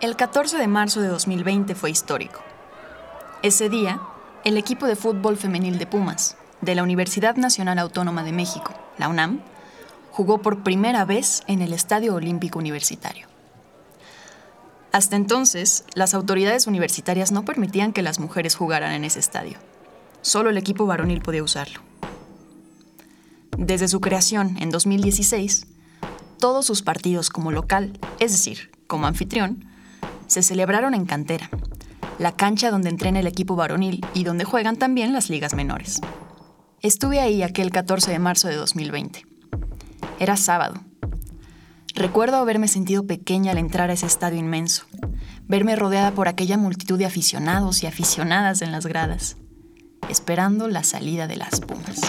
El 14 de marzo de 2020 fue histórico. Ese día, el equipo de fútbol femenil de Pumas, de la Universidad Nacional Autónoma de México, la UNAM, jugó por primera vez en el Estadio Olímpico Universitario. Hasta entonces, las autoridades universitarias no permitían que las mujeres jugaran en ese estadio. Solo el equipo varonil podía usarlo. Desde su creación en 2016, todos sus partidos como local, es decir, como anfitrión, se celebraron en Cantera, la cancha donde entrena el equipo varonil y donde juegan también las ligas menores. Estuve ahí aquel 14 de marzo de 2020. Era sábado. Recuerdo haberme sentido pequeña al entrar a ese estadio inmenso, verme rodeada por aquella multitud de aficionados y aficionadas en las gradas, esperando la salida de las Pumas.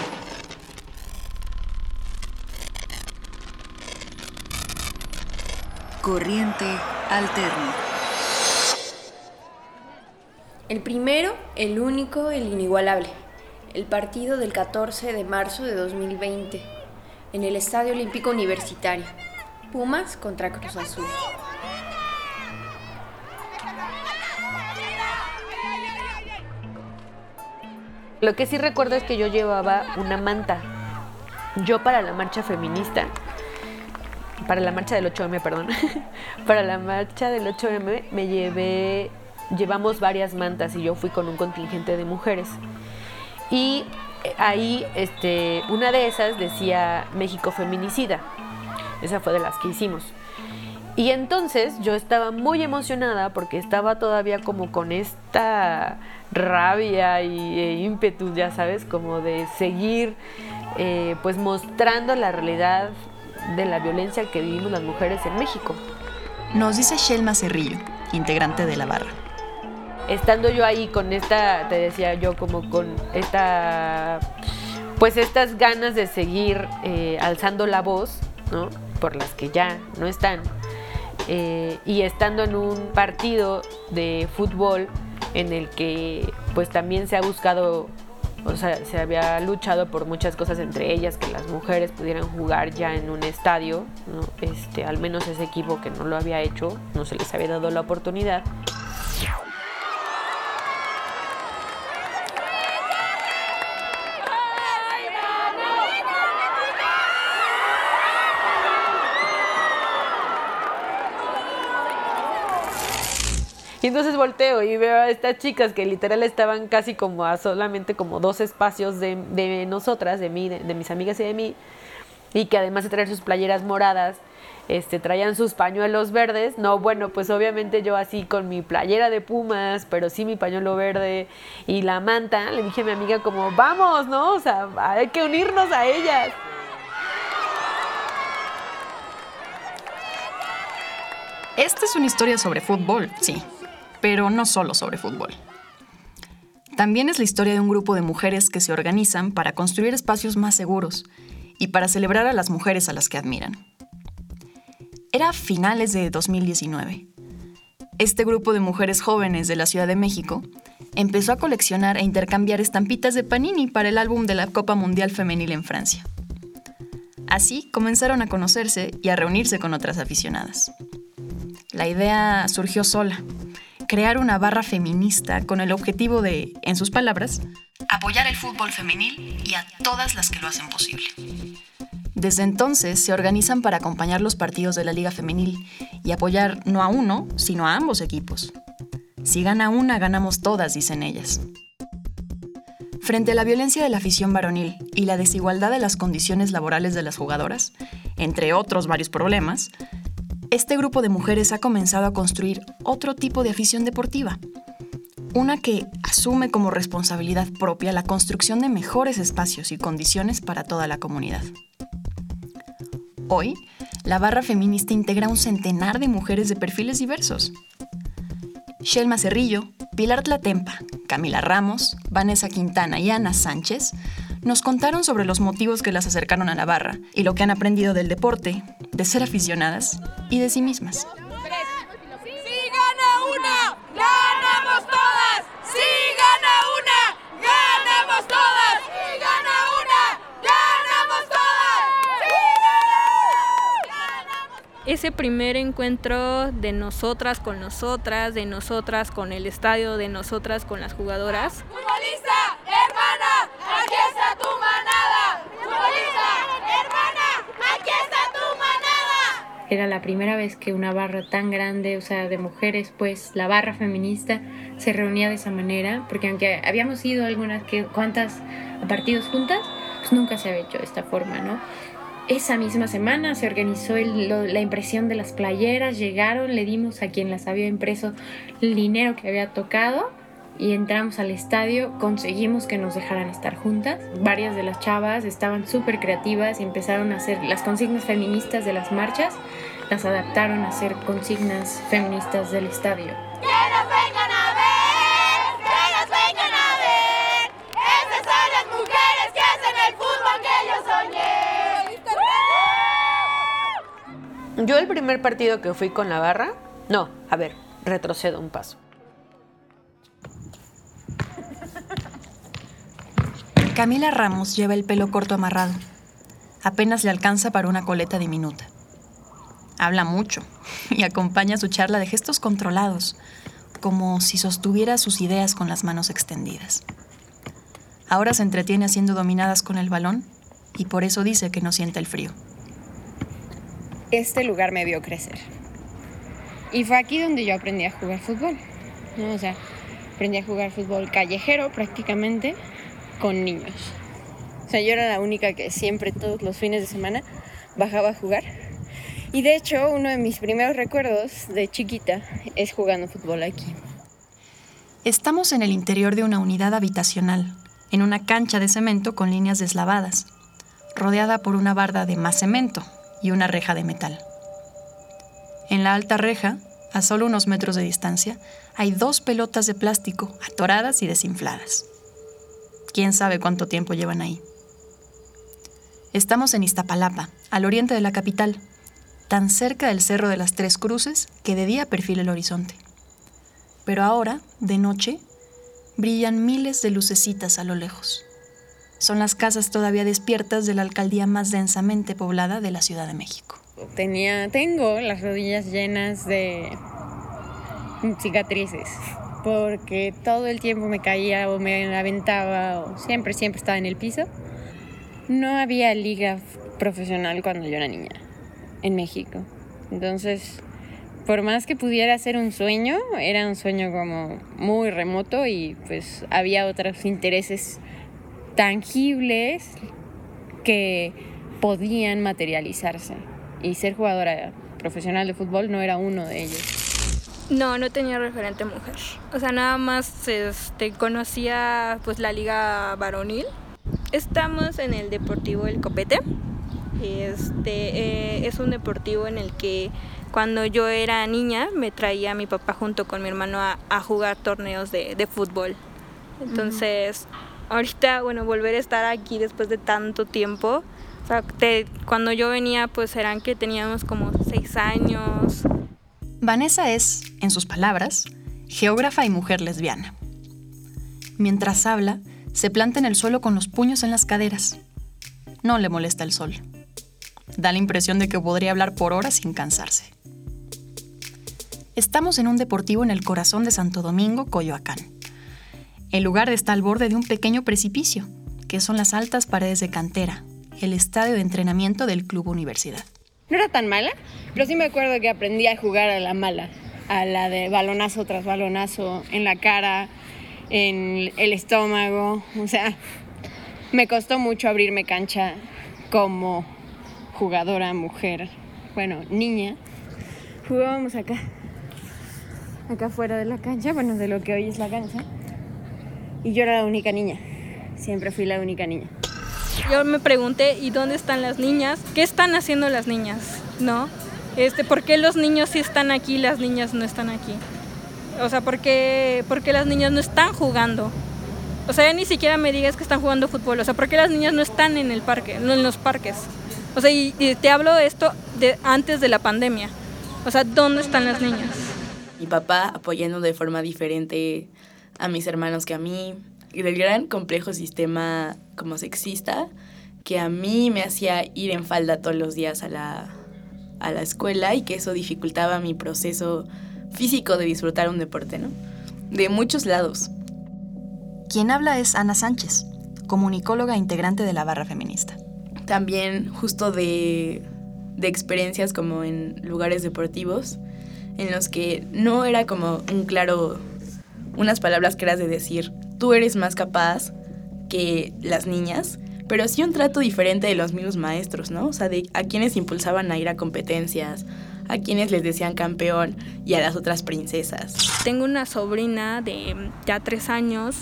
Corriente alterna. El primero, el único, el inigualable. El partido del 14 de marzo de 2020 en el Estadio Olímpico Universitario. Pumas contra Cruz Azul. Lo que sí recuerdo es que yo llevaba una manta. Yo para la marcha feminista, para la marcha del 8M, perdón, para la marcha del 8M me llevé, llevamos varias mantas y yo fui con un contingente de mujeres. Y ahí, este, una de esas decía México feminicida. Esa fue de las que hicimos. Y entonces yo estaba muy emocionada porque estaba todavía como con esta rabia y e ímpetu, ya sabes, como de seguir eh, pues mostrando la realidad de la violencia que vivimos las mujeres en México. Nos dice Shelma Cerrillo, integrante de la barra. Estando yo ahí con esta, te decía yo, como con esta, pues estas ganas de seguir eh, alzando la voz, ¿no? Por las que ya no están. Eh, y estando en un partido de fútbol en el que pues también se ha buscado o sea, se había luchado por muchas cosas, entre ellas que las mujeres pudieran jugar ya en un estadio, este, al menos ese equipo que no lo había hecho, no se les había dado la oportunidad. Y entonces volteo y veo a estas chicas que literal estaban casi como a solamente como dos espacios de, de nosotras, de mí, de, mis amigas y de mí, y que además de traer sus playeras moradas, este, traían sus pañuelos verdes. No, bueno, pues obviamente yo así con mi playera de Pumas, pero sí mi pañuelo verde y la manta, le dije a mi amiga como, vamos, ¿no? O sea, hay que unirnos a ellas. Esta es una historia sobre fútbol, sí, pero no solo sobre fútbol. También es la historia de un grupo de mujeres que se organizan para construir espacios más seguros y para celebrar a las mujeres a las que admiran. Era finales de 2019. Este grupo de mujeres jóvenes de la Ciudad de México empezó a coleccionar e intercambiar estampitas de Panini para el álbum de la Copa Mundial Femenil en Francia. Así comenzaron a conocerse y a reunirse con otras aficionadas. La idea surgió sola, crear una barra feminista con el objetivo de, en sus palabras, apoyar el fútbol femenil y a todas las que lo hacen posible. Desde entonces se organizan para acompañar los partidos de la Liga Femenil y apoyar no a uno, sino a ambos equipos. Si gana una, ganamos todas, dicen ellas. Frente a la violencia de la afición varonil y la desigualdad de las condiciones laborales de las jugadoras, entre otros varios problemas, este grupo de mujeres ha comenzado a construir otro tipo de afición deportiva. Una que asume como responsabilidad propia la construcción de mejores espacios y condiciones para toda la comunidad. Hoy, la barra feminista integra un centenar de mujeres de perfiles diversos. Shelma Cerrillo, Pilar Tlatempa, Camila Ramos, Vanessa Quintana y Ana Sánchez nos contaron sobre los motivos que las acercaron a la barra y lo que han aprendido del deporte, de ser aficionadas y de sí mismas. ese primer encuentro de nosotras con nosotras, de nosotras con el estadio, de nosotras con las jugadoras. ¡Futbolista, hermana! ¡Aquí está tu manada! ¡Futbolista, hermana! ¡Aquí está tu manada! Era la primera vez que una barra tan grande, o sea, de mujeres, pues la barra feminista se reunía de esa manera, porque aunque habíamos ido algunas que cuantas partidos juntas, pues nunca se había hecho de esta forma, ¿no? Esa misma semana se organizó la impresión de las playeras, llegaron, le dimos a quien las había impreso el dinero que había tocado y entramos al estadio, conseguimos que nos dejaran estar juntas. Varias de las chavas estaban súper creativas y empezaron a hacer las consignas feministas de las marchas, las adaptaron a ser consignas feministas del estadio. Yo el primer partido que fui con la barra, no, a ver, retrocedo un paso. Camila Ramos lleva el pelo corto amarrado. Apenas le alcanza para una coleta diminuta. Habla mucho y acompaña su charla de gestos controlados, como si sostuviera sus ideas con las manos extendidas. Ahora se entretiene haciendo dominadas con el balón y por eso dice que no siente el frío este lugar me vio crecer. Y fue aquí donde yo aprendí a jugar fútbol. O sea, aprendí a jugar fútbol callejero prácticamente con niños. O sea, yo era la única que siempre todos los fines de semana bajaba a jugar. Y de hecho, uno de mis primeros recuerdos de chiquita es jugando fútbol aquí. Estamos en el interior de una unidad habitacional, en una cancha de cemento con líneas deslavadas, rodeada por una barda de más cemento, y una reja de metal. En la alta reja, a solo unos metros de distancia, hay dos pelotas de plástico atoradas y desinfladas. ¿Quién sabe cuánto tiempo llevan ahí? Estamos en Iztapalapa, al oriente de la capital, tan cerca del Cerro de las Tres Cruces que de día perfila el horizonte. Pero ahora, de noche, brillan miles de lucecitas a lo lejos son las casas todavía despiertas de la alcaldía más densamente poblada de la Ciudad de México. Tenía, tengo las rodillas llenas de cicatrices porque todo el tiempo me caía o me aventaba o siempre, siempre estaba en el piso. No había liga profesional cuando yo era niña en México. Entonces, por más que pudiera ser un sueño, era un sueño como muy remoto y pues había otros intereses tangibles que podían materializarse. Y ser jugadora profesional de fútbol no era uno de ellos. No, no tenía referente mujer. O sea, nada más este, conocía pues la liga varonil. Estamos en el Deportivo El Copete. Este eh, es un deportivo en el que cuando yo era niña me traía mi papá junto con mi hermano a, jugar torneos de, fútbol. Entonces, ahorita, bueno, volver a estar aquí después de tanto tiempo. O sea, cuando yo venía, pues eran que teníamos como seis años. Vanessa es, en sus palabras, geógrafa y mujer lesbiana. Mientras habla, se planta en el suelo con los puños en las caderas. No le molesta el sol. Da la impresión de que podría hablar por horas sin cansarse. Estamos en un deportivo en el corazón de Santo Domingo, Coyoacán. El lugar está al borde de un pequeño precipicio, que son las altas paredes de cantera, el estadio de entrenamiento del Club Universidad. No era tan mala, pero sí me acuerdo que aprendí a jugar a la mala, a la de balonazo tras balonazo, en la cara, en el estómago, o sea, me costó mucho abrirme cancha como jugadora, mujer, bueno, niña. Jugábamos acá, acá fuera de la cancha, bueno, de lo que hoy es la cancha. Y yo era la única niña. Siempre fui la única niña. Yo me pregunté, ¿y dónde están las niñas? ¿Qué están haciendo las niñas? ¿No? Este, ¿Por qué los niños sí están aquí y las niñas no están aquí? O sea, ¿por qué, ¿por qué las niñas no están jugando? O sea, ya ni siquiera me digas que están jugando fútbol. O sea, ¿por qué las niñas no están en el parque, no en los parques? O sea, y, te hablo esto de antes de la pandemia. O sea, ¿dónde están las niñas? Mi papá apoyando de forma diferente a mis hermanos que a mí, del gran complejo sistema como sexista que a mí me hacía ir en falda todos los días a la, a la escuela y que eso dificultaba mi proceso físico de disfrutar un deporte, ¿no? De muchos lados. Quien habla es Ana Sánchez, comunicóloga integrante de la barra feminista. También justo de, de experiencias como en lugares deportivos, en los que no era como un claro, unas palabras que eras de decir, tú eres más capaz que las niñas, pero sí un trato diferente de los mismos maestros, ¿no? O sea, de a quienes impulsaban a ir a competencias, a quienes les decían campeón y a las otras princesas. Tengo una sobrina de ya tres años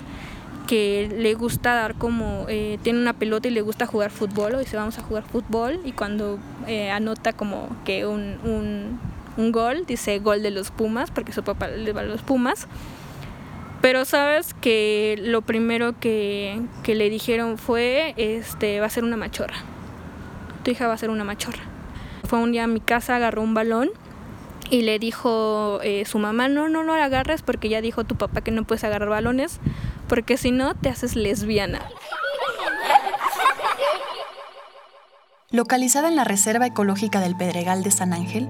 que le gusta dar como, eh, tiene una pelota y le gusta jugar fútbol, o dice vamos a jugar fútbol, y cuando eh, anota como que un, un, un, gol, dice gol de los Pumas, porque su papá le va a los Pumas. Pero sabes que lo primero que, que le dijeron fue, este, va a ser una machorra. Tu hija va a ser una machorra. Fue un día a mi casa, agarró un balón y le dijo eh, su mamá, no, no, no la agarres porque ya dijo tu papá que no puedes agarrar balones porque si no te haces lesbiana. Localizada en la Reserva Ecológica del Pedregal de San Ángel,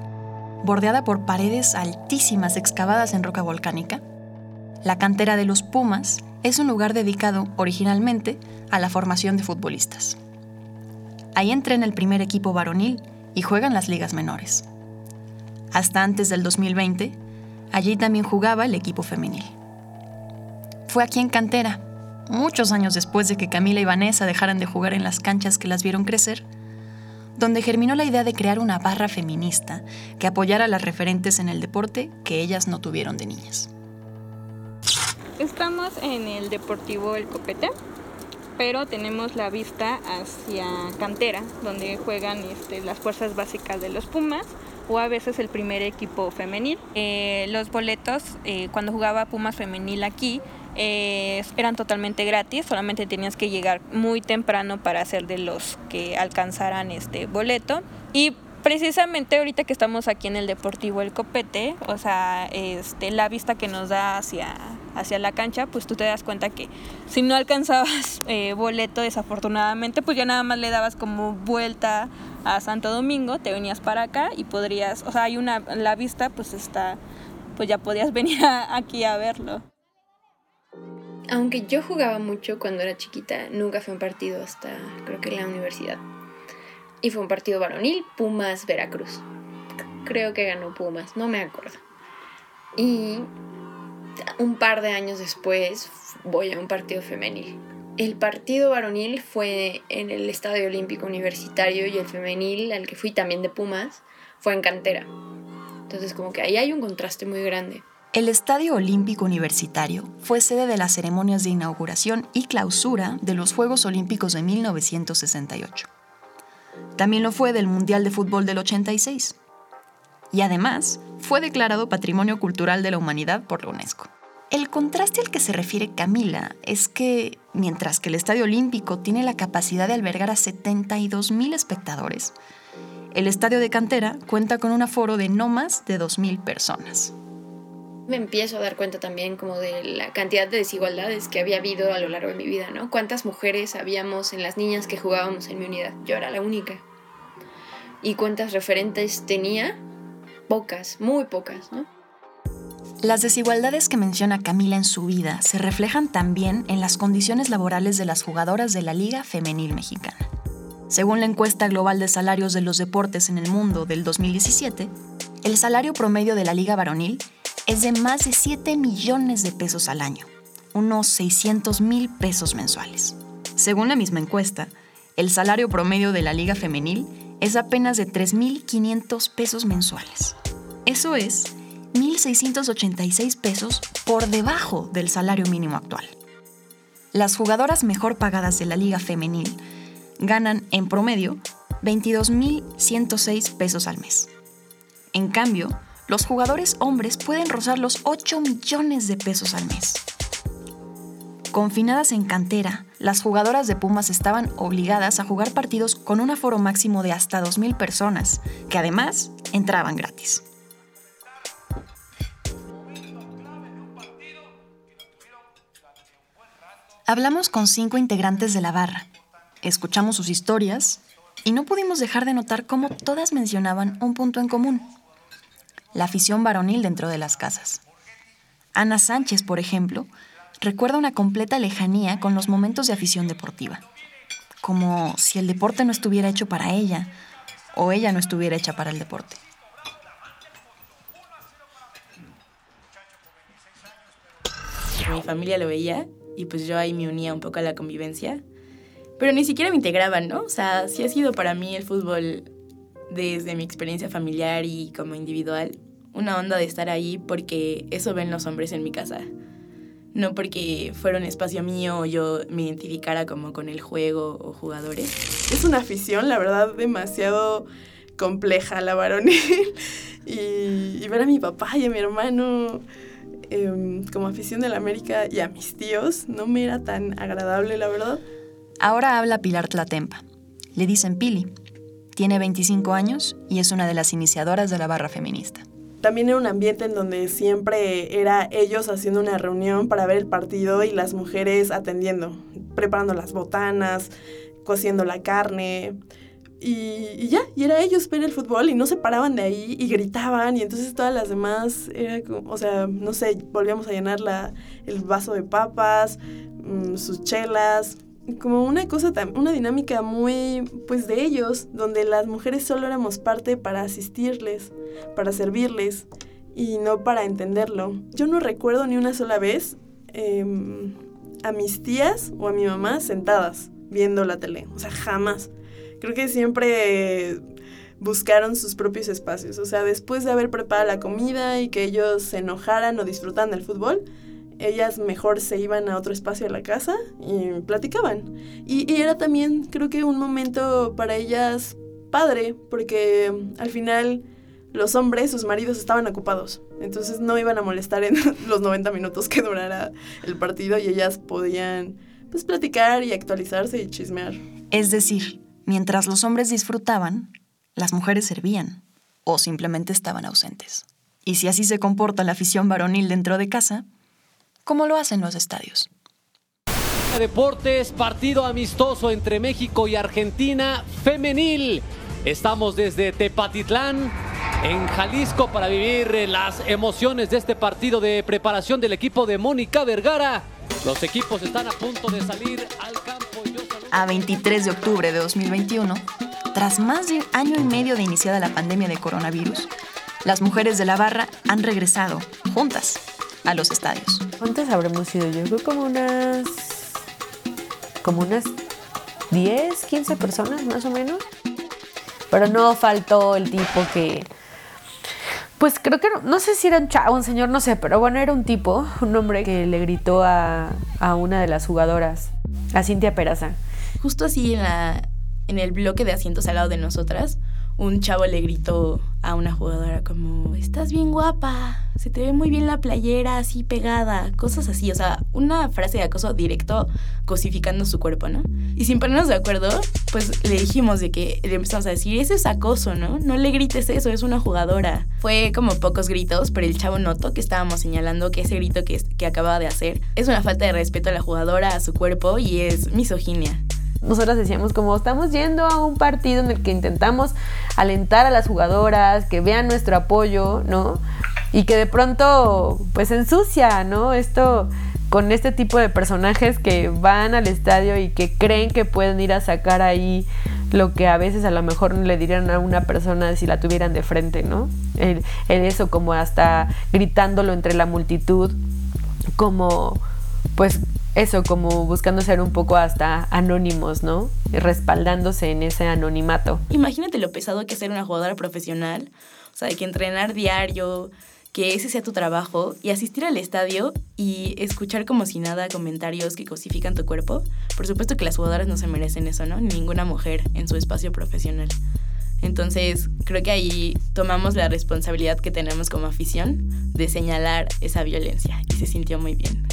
bordeada por paredes altísimas excavadas en roca volcánica, la cantera de los Pumas es un lugar dedicado originalmente a la formación de futbolistas. Ahí entrena el primer equipo varonil y juegan las ligas menores. Hasta antes del 2020, allí también jugaba el equipo femenil. Fue aquí en Cantera, muchos años después de que Camila y Vanessa dejaran de jugar en las canchas que las vieron crecer, donde germinó la idea de crear una barra feminista que apoyara a las referentes en el deporte que ellas no tuvieron de niñas. Estamos en el Deportivo El Copete, pero tenemos la vista hacia Cantera, donde juegan este, las fuerzas básicas de los Pumas o a veces el primer equipo femenil. Eh, los boletos, eh, cuando jugaba Pumas femenil aquí, eh, eran totalmente gratis, solamente tenías que llegar muy temprano para ser de los que alcanzaran este boleto. Y precisamente ahorita que estamos aquí en el Deportivo El Copete, o sea, este, la vista que nos da hacia, hacia la cancha, pues tú te das cuenta que si no alcanzabas eh, boleto desafortunadamente, pues ya nada más le dabas como vuelta a Santo Domingo, te venías para acá y podrías, o sea, hay una, la vista pues está, pues ya podías venir a, aquí a verlo. Aunque yo jugaba mucho cuando era chiquita, nunca fue un partido hasta creo que la universidad. Y fue un partido varonil, Pumas Veracruz. Creo que ganó Pumas, no me acuerdo. Y un par de años después voy a un partido femenil. El partido varonil fue en el Estadio Olímpico Universitario y el femenil, al que fui también de Pumas, fue en cantera. Entonces como que ahí hay un contraste muy grande. El Estadio Olímpico Universitario fue sede de las ceremonias de inauguración y clausura de los Juegos Olímpicos de 1968. También lo fue del Mundial de Fútbol del 86. Y además, fue declarado Patrimonio Cultural de la Humanidad por la UNESCO. El contraste al que se refiere Camila es que, mientras que el Estadio Olímpico tiene la capacidad de albergar a 72.000 espectadores, el Estadio de Cantera cuenta con un aforo de no más de 2.000 personas me empiezo a dar cuenta también como de la cantidad de desigualdades que había habido a lo largo de mi vida, ¿no? ¿Cuántas mujeres habíamos en las niñas que jugábamos en mi unidad? Yo era la única. ¿Y cuántas referentes tenía? Pocas, muy pocas, ¿no? Las desigualdades que menciona Camila en su vida se reflejan también en las condiciones laborales de las jugadoras de la Liga Femenil Mexicana. Según la encuesta global de salarios de los deportes en el mundo del 2017, el salario promedio de la Liga Varonil es de más de 7 millones de pesos al año, unos 600 mil pesos mensuales. Según la misma encuesta, el salario promedio de la liga femenil es apenas de 3.500 pesos mensuales. Eso es 1.686 pesos por debajo del salario mínimo actual. Las jugadoras mejor pagadas de la liga femenil ganan en promedio 22.106 pesos al mes. En cambio, los jugadores hombres pueden rozar los 8 millones de pesos al mes. Confinadas en cantera, las jugadoras de Pumas estaban obligadas a jugar partidos con un aforo máximo de hasta 2.000 personas, que además entraban gratis. Hablamos con cinco integrantes de la barra, escuchamos sus historias y no pudimos dejar de notar cómo todas mencionaban un punto en común, la afición varonil dentro de las casas. Ana Sánchez, por ejemplo, recuerda una completa lejanía con los momentos de afición deportiva, como si el deporte no estuviera hecho para ella o ella no estuviera hecha para el deporte. Mi familia lo veía y pues yo ahí me unía un poco a la convivencia, pero ni siquiera me integraban, ¿no? O sea, sí ha sido para mí el fútbol desde mi experiencia familiar y como individual una onda de estar ahí porque eso ven los hombres en mi casa. No porque fuera un espacio mío o yo me identificara como con el juego o jugadores. Es una afición, la verdad, demasiado compleja la varonil. y, y ver a mi papá y a mi hermano em, como afición de la América y a mis tíos no me era tan agradable, la verdad. Ahora habla Pilar Tlatempa. Le dicen Pili. Tiene 25 años y es una de las iniciadoras de la barra feminista. También era un ambiente en donde siempre era ellos haciendo una reunión para ver el partido y las mujeres atendiendo, preparando las botanas, cociendo la carne. Y, ya, y era ellos ver el fútbol y no se paraban de ahí y gritaban y entonces todas las demás, o sea, no sé, volvíamos a llenar la, el vaso de papas, mmm, sus chelas, como una cosa, una dinámica muy, pues de ellos, donde las mujeres solo éramos parte para asistirles, para servirles y no para entenderlo. Yo no recuerdo ni una sola vez eh, a mis tías o a mi mamá sentadas viendo la tele, o sea, jamás. Creo que siempre buscaron sus propios espacios, o sea, después de haber preparado la comida y que ellos se enojaran o disfrutan del fútbol, ellas mejor se iban a otro espacio de la casa y platicaban. Y, era también, creo que, un momento para ellas padre, porque al final los hombres, sus maridos, estaban ocupados. Entonces no iban a molestar en los 90 minutos que durara el partido y ellas podían, pues, platicar y actualizarse y chismear. Es decir, mientras los hombres disfrutaban, las mujeres servían o simplemente estaban ausentes. Y si así se comporta la afición varonil dentro de casa, como lo hacen los estadios. Deportes, partido amistoso entre México y Argentina femenil. Estamos desde Tepatitlán, en Jalisco, para vivir las emociones de este partido de preparación del equipo de Mónica Vergara. Los equipos están a punto de salir al campo. A 23 de octubre de 2021, tras más de un año y medio de iniciada la pandemia de coronavirus, las mujeres de la barra han regresado, juntas, a los estadios. ¿Cuántas habremos ido? Yo creo como unas. como unas 10, 15 personas más o menos. Pero no faltó el tipo que. Pues creo que no, no sé si era un chavo, un señor, no sé, pero bueno, era un tipo, un hombre que le gritó a, a una de las jugadoras, a Cintia Peraza. Justo así en, la, en el bloque de asientos al lado de nosotras, un chavo le gritó a una jugadora como, estás bien guapa, se te ve muy bien la playera así pegada, cosas así, o sea, una frase de acoso directo cosificando su cuerpo, ¿no? Y sin ponernos de acuerdo, pues le dijimos de que le empezamos a decir, ese es acoso, ¿no? No le grites eso, es una jugadora. Fue como pocos gritos, pero el chavo notó que estábamos señalando que ese grito que, que acababa de hacer es una falta de respeto a la jugadora, a su cuerpo y es misoginia nosotras decíamos como estamos yendo a un partido en el que intentamos alentar a las jugadoras, que vean nuestro apoyo, ¿no? Y que de pronto pues ensucia, ¿no? Esto con este tipo de personajes que van al estadio y que creen que pueden ir a sacar ahí lo que a veces a lo mejor le dirían a una persona si la tuvieran de frente, ¿no? En, eso como hasta gritándolo entre la multitud, como pues eso, como buscando ser un poco hasta anónimos, ¿no? Respaldándose en ese anonimato. Imagínate lo pesado que es ser una jugadora profesional, o sea, de que entrenar diario, que ese sea tu trabajo y asistir al estadio y escuchar como si nada comentarios que cosifican tu cuerpo. Por supuesto que las jugadoras no se merecen eso, ¿no? Ninguna mujer en su espacio profesional. Entonces, creo que ahí tomamos la responsabilidad que tenemos como afición de señalar esa violencia y se sintió muy bien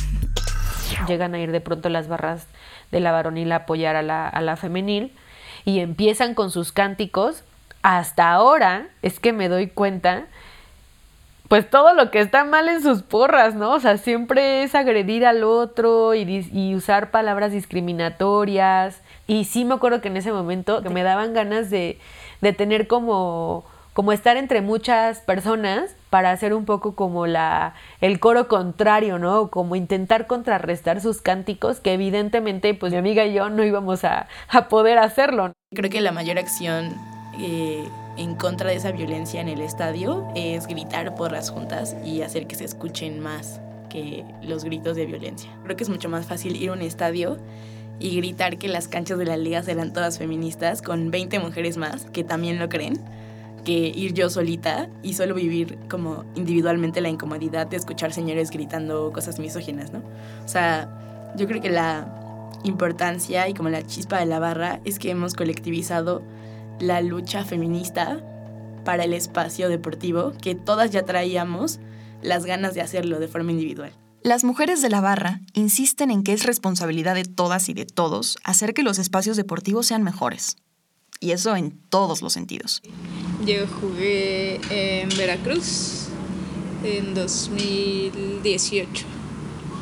llegan a ir de pronto las barras de la varonil a apoyar a la, a la femenil y empiezan con sus cánticos. Hasta ahora es que me doy cuenta, pues todo lo que está mal en sus porras, ¿no? O sea, siempre es agredir al otro y, y usar palabras discriminatorias, Y sí me acuerdo que en ese momento que me daban ganas de, de tener como, como estar entre muchas personas para hacer un poco como la el coro contrario, ¿no? Como intentar contrarrestar sus cánticos, que evidentemente pues mi amiga y yo no íbamos a, a poder hacerlo. Creo que la mayor acción eh, en contra de esa violencia en el estadio es gritar por las juntas y hacer que se escuchen más que los gritos de violencia. Creo que es mucho más fácil ir a un estadio y gritar que las canchas de la liga serán todas feministas con 20 mujeres más que también lo creen que ir yo solita y solo vivir como individualmente la incomodidad de escuchar señores gritando cosas misóginas, ¿no? O sea, yo creo que la importancia y como la chispa de la barra es que hemos colectivizado la lucha feminista para el espacio deportivo, que todas ya traíamos las ganas de hacerlo de forma individual. Las mujeres de la barra insisten en que es responsabilidad de todas y de todos hacer que los espacios deportivos sean mejores. Y eso en todos los sentidos. Yo jugué en Veracruz en 2018.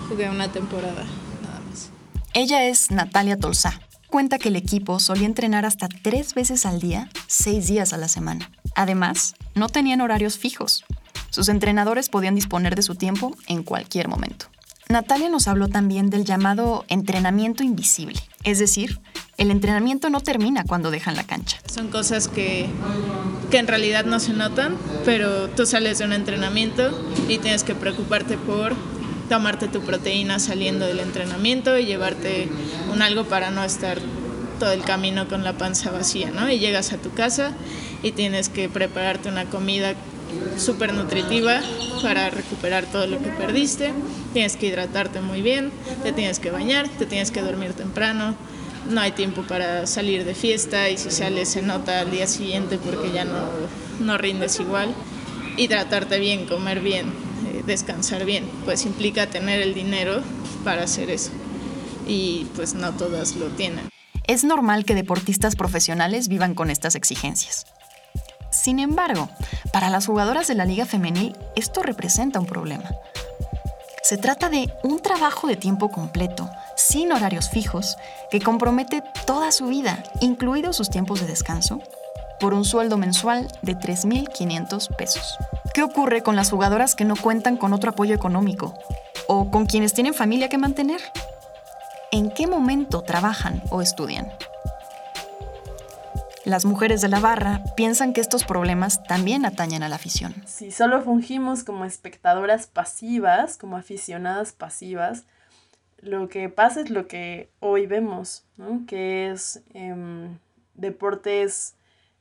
Jugué una temporada, nada más. Ella es Natalia Tolsá. Cuenta que el equipo solía entrenar hasta tres veces al día, seis días a la semana. Además, no tenían horarios fijos. Sus entrenadores podían disponer de su tiempo en cualquier momento. Natalia nos habló también del llamado entrenamiento invisible, es decir, el entrenamiento no termina cuando dejan la cancha. Son cosas que, que en realidad no se notan, pero tú sales de un entrenamiento y tienes que preocuparte por tomarte tu proteína saliendo del entrenamiento y llevarte un algo para no estar todo el camino con la panza vacía, ¿no? Y llegas a tu casa y tienes que prepararte una comida súper nutritiva para recuperar todo lo que perdiste. Tienes que hidratarte muy bien, te tienes que bañar, te tienes que dormir temprano. No hay tiempo para salir de fiesta y si sales se nota al día siguiente porque ya no, no rindes igual. Hidratarte bien, comer bien, eh, descansar bien, pues implica tener el dinero para hacer eso. Y pues no todas lo tienen. Es normal que deportistas profesionales vivan con estas exigencias. Sin embargo, para las jugadoras de la Liga Femenil esto representa un problema. Se trata de un trabajo de tiempo completo, sin horarios fijos, que compromete toda su vida, incluidos sus tiempos de descanso, por un sueldo mensual de 3.500 pesos. ¿Qué ocurre con las jugadoras que no cuentan con otro apoyo económico? ¿O con quienes tienen familia que mantener? ¿En qué momento trabajan o estudian? Las mujeres de la barra piensan que estos problemas también atañen a la afición. Si solo fungimos como espectadoras pasivas, como aficionadas pasivas, lo que pasa es lo que hoy vemos, ¿no? que es em, deportes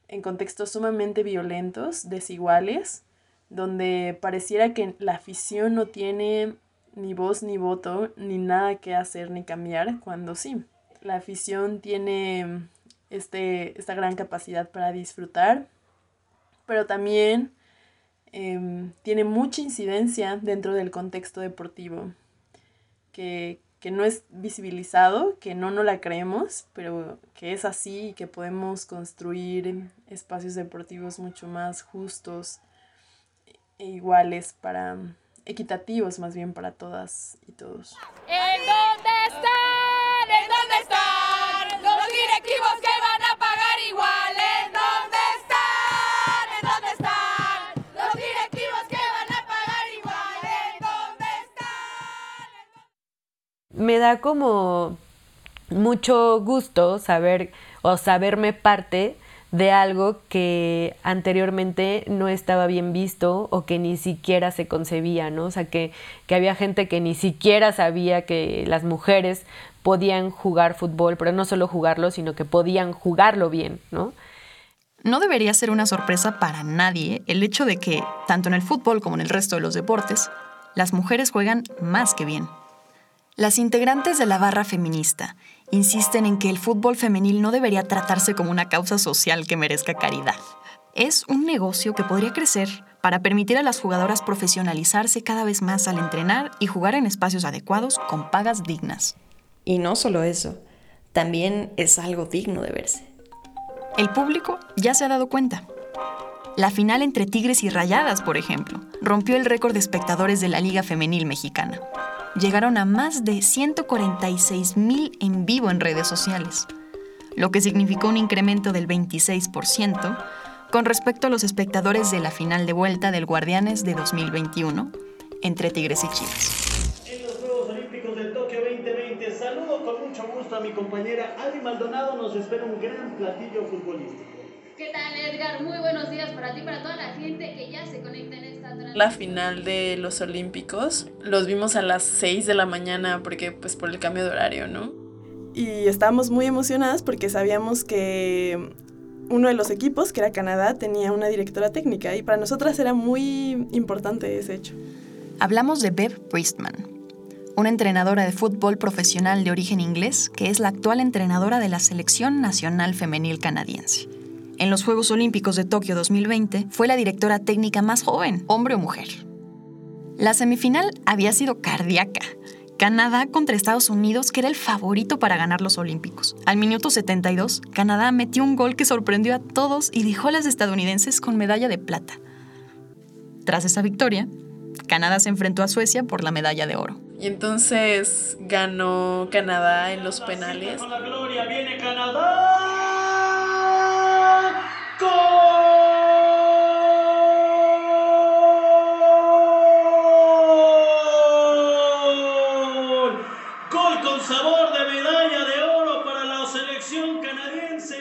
en contextos sumamente violentos, desiguales, donde pareciera que la afición no tiene ni voz ni voto, ni nada que hacer ni cambiar, cuando sí. La afición tiene este, esta gran capacidad para disfrutar, pero también em, tiene mucha incidencia dentro del contexto deportivo, que, que no es visibilizado, que no nos la creemos, pero que es así y que podemos construir espacios deportivos mucho más justos e iguales para equitativos más bien para todas y todos. ¿En dónde están? ¿En dónde están Me da como mucho gusto saber o saberme parte de algo que anteriormente no estaba bien visto o que ni siquiera se concebía, ¿no? O sea, que, que había gente que ni siquiera sabía que las mujeres podían jugar fútbol, pero no solo jugarlo, sino que podían jugarlo bien, ¿no? No debería ser una sorpresa para nadie el hecho de que, tanto en el fútbol como en el resto de los deportes, las mujeres juegan más que bien. Las integrantes de la barra feminista insisten en que el fútbol femenil no debería tratarse como una causa social que merezca caridad. Es un negocio que podría crecer para permitir a las jugadoras profesionalizarse cada vez más al entrenar y jugar en espacios adecuados con pagas dignas. Y no solo eso, también es algo digno de verse. El público ya se ha dado cuenta. La final entre Tigres y Rayadas, por ejemplo, rompió el récord de espectadores de la Liga Femenil Mexicana llegaron a más de 146 mil en vivo en redes sociales. lo que significó un incremento del 26% con respecto a los espectadores de la final de vuelta del Guardianes de 2021 entre Tigres y Chivas. En los Juegos Olímpicos de Tokio 2020, saludo con mucho gusto a mi compañera Adi Maldonado, nos espera un gran platillo futbolístico. ¿Qué tal Edgar? Muy buenos días para ti, para toda la gente que ya se conecta en esta transmisión. La final de los Olímpicos los vimos a las 6 de la mañana porque pues por el cambio de horario, ¿no? Y estábamos muy emocionadas porque sabíamos que uno de los equipos, que era Canadá, tenía una directora técnica y para nosotras era muy importante ese hecho. Hablamos de Bev Priestman, una entrenadora de fútbol profesional de origen inglés que es la actual entrenadora de la Selección Nacional Femenil Canadiense. En los Juegos Olímpicos de Tokio 2020 fue la directora técnica más joven, hombre o mujer. La semifinal había sido cardíaca. Canadá contra Estados Unidos, que era el favorito para ganar los Olímpicos. Al minuto 72, Canadá metió un gol que sorprendió a todos y dejó a las estadounidenses con medalla de plata. Tras esa victoria, Canadá se enfrentó a Suecia por la medalla de oro. Y entonces ganó Canadá en los penales. Con la gloria viene Canadá. ¡Gol! Gol con sabor de medalla de oro para la selección canadiense.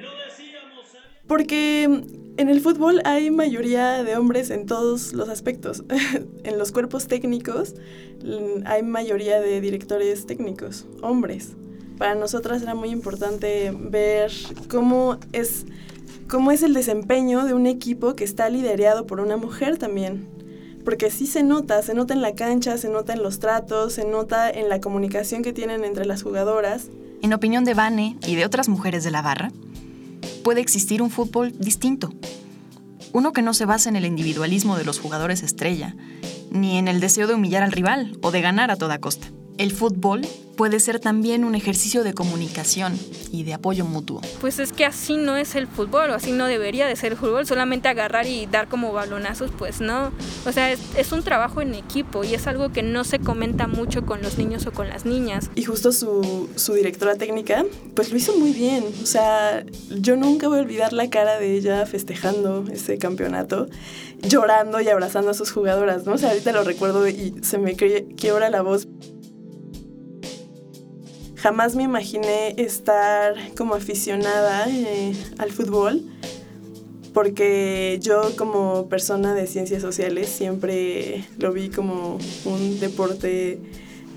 Lo decíamos. Porque en el fútbol hay mayoría de hombres en todos los aspectos. en los cuerpos técnicos mm, hay mayoría de directores técnicos, hombres. Para nosotras era muy importante ver cómo es, cómo es el desempeño de un equipo que está liderado por una mujer también. Porque sí se nota, se nota en la cancha, se nota en los tratos, se nota en la comunicación que tienen entre las jugadoras. En opinión de Vane y de otras mujeres de la barra, puede existir un fútbol distinto. Uno que no se basa en el individualismo de los jugadores estrella, ni en el deseo de humillar al rival o de ganar a toda costa. El fútbol puede ser también un ejercicio de comunicación y de apoyo mutuo. Pues es que así no es el fútbol, o así no debería de ser el fútbol, solamente agarrar y dar como balonazos, pues no. O sea, es, es, un trabajo en equipo y es algo que no se comenta mucho con los niños o con las niñas. Y justo su, su directora técnica, pues lo hizo muy bien. O sea, yo nunca voy a olvidar la cara de ella festejando ese campeonato, llorando y abrazando a sus jugadoras, ¿no? O sea, ahorita lo recuerdo y se me quiebra la voz jamás me imaginé estar como aficionada eh, al fútbol porque yo como persona de ciencias sociales siempre lo vi como un deporte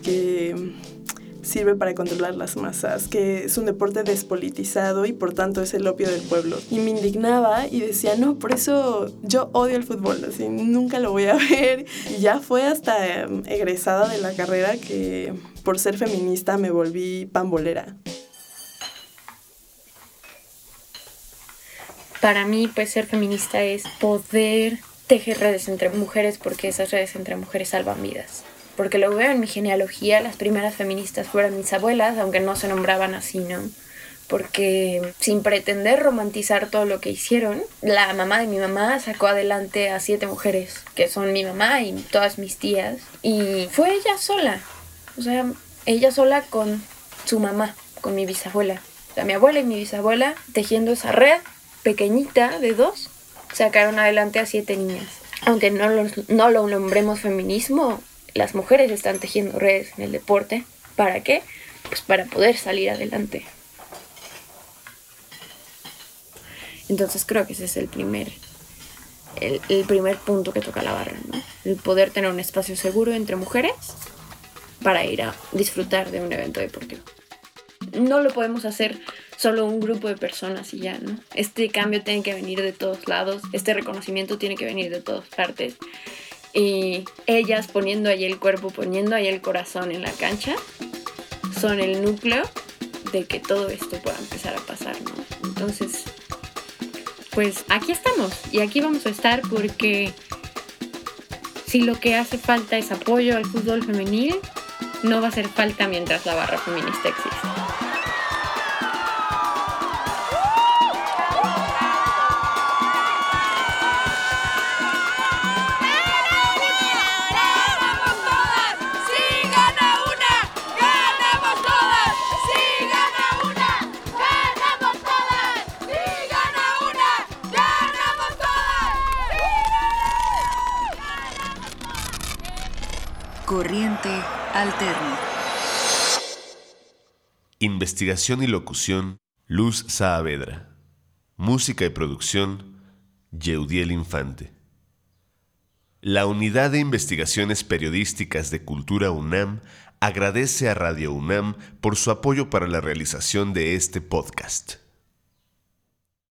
que sirve para controlar las masas, que es un deporte despolitizado y por tanto es el opio del pueblo. Y me indignaba y decía, no, por eso yo odio el fútbol, así nunca lo voy a ver. Y ya fue hasta egresada de la carrera que por ser feminista me volví pambolera. Para mí, pues ser feminista es poder tejer redes entre mujeres porque esas redes entre mujeres salvan vidas porque lo veo en mi genealogía, las primeras feministas fueron mis abuelas, aunque no se nombraban así, ¿no? Porque sin pretender romantizar todo lo que hicieron, la mamá de mi mamá sacó adelante a siete mujeres, que son mi mamá y todas mis tías, y fue ella sola, o sea, ella sola con su mamá, con mi bisabuela. O sea, mi abuela y mi bisabuela tejiendo esa red pequeñita de dos, sacaron adelante a siete niñas. Aunque no lo, no lo nombremos feminismo, las mujeres están tejiendo redes en el deporte. ¿Para qué? Pues para poder salir adelante. Entonces creo que ese es el primer, el, primer punto que toca la barra, ¿no? El poder tener un espacio seguro entre mujeres para ir a disfrutar de un evento deportivo. No lo podemos hacer solo un grupo de personas y ya, ¿no? Este cambio tiene que venir de todos lados, este reconocimiento tiene que venir de todas partes y ellas poniendo ahí el cuerpo, poniendo ahí el corazón en la cancha, son el núcleo de que todo esto pueda empezar a pasar, ¿no? Entonces, pues aquí estamos y aquí vamos a estar porque si lo que hace falta es apoyo al fútbol femenil, no va a hacer falta mientras la barra feminista exista. Alterna. Investigación y locución, Luz Saavedra. Música y producción, Yeudiel Infante. La Unidad de Investigaciones Periodísticas de Cultura UNAM agradece a Radio UNAM por su apoyo para la realización de este podcast.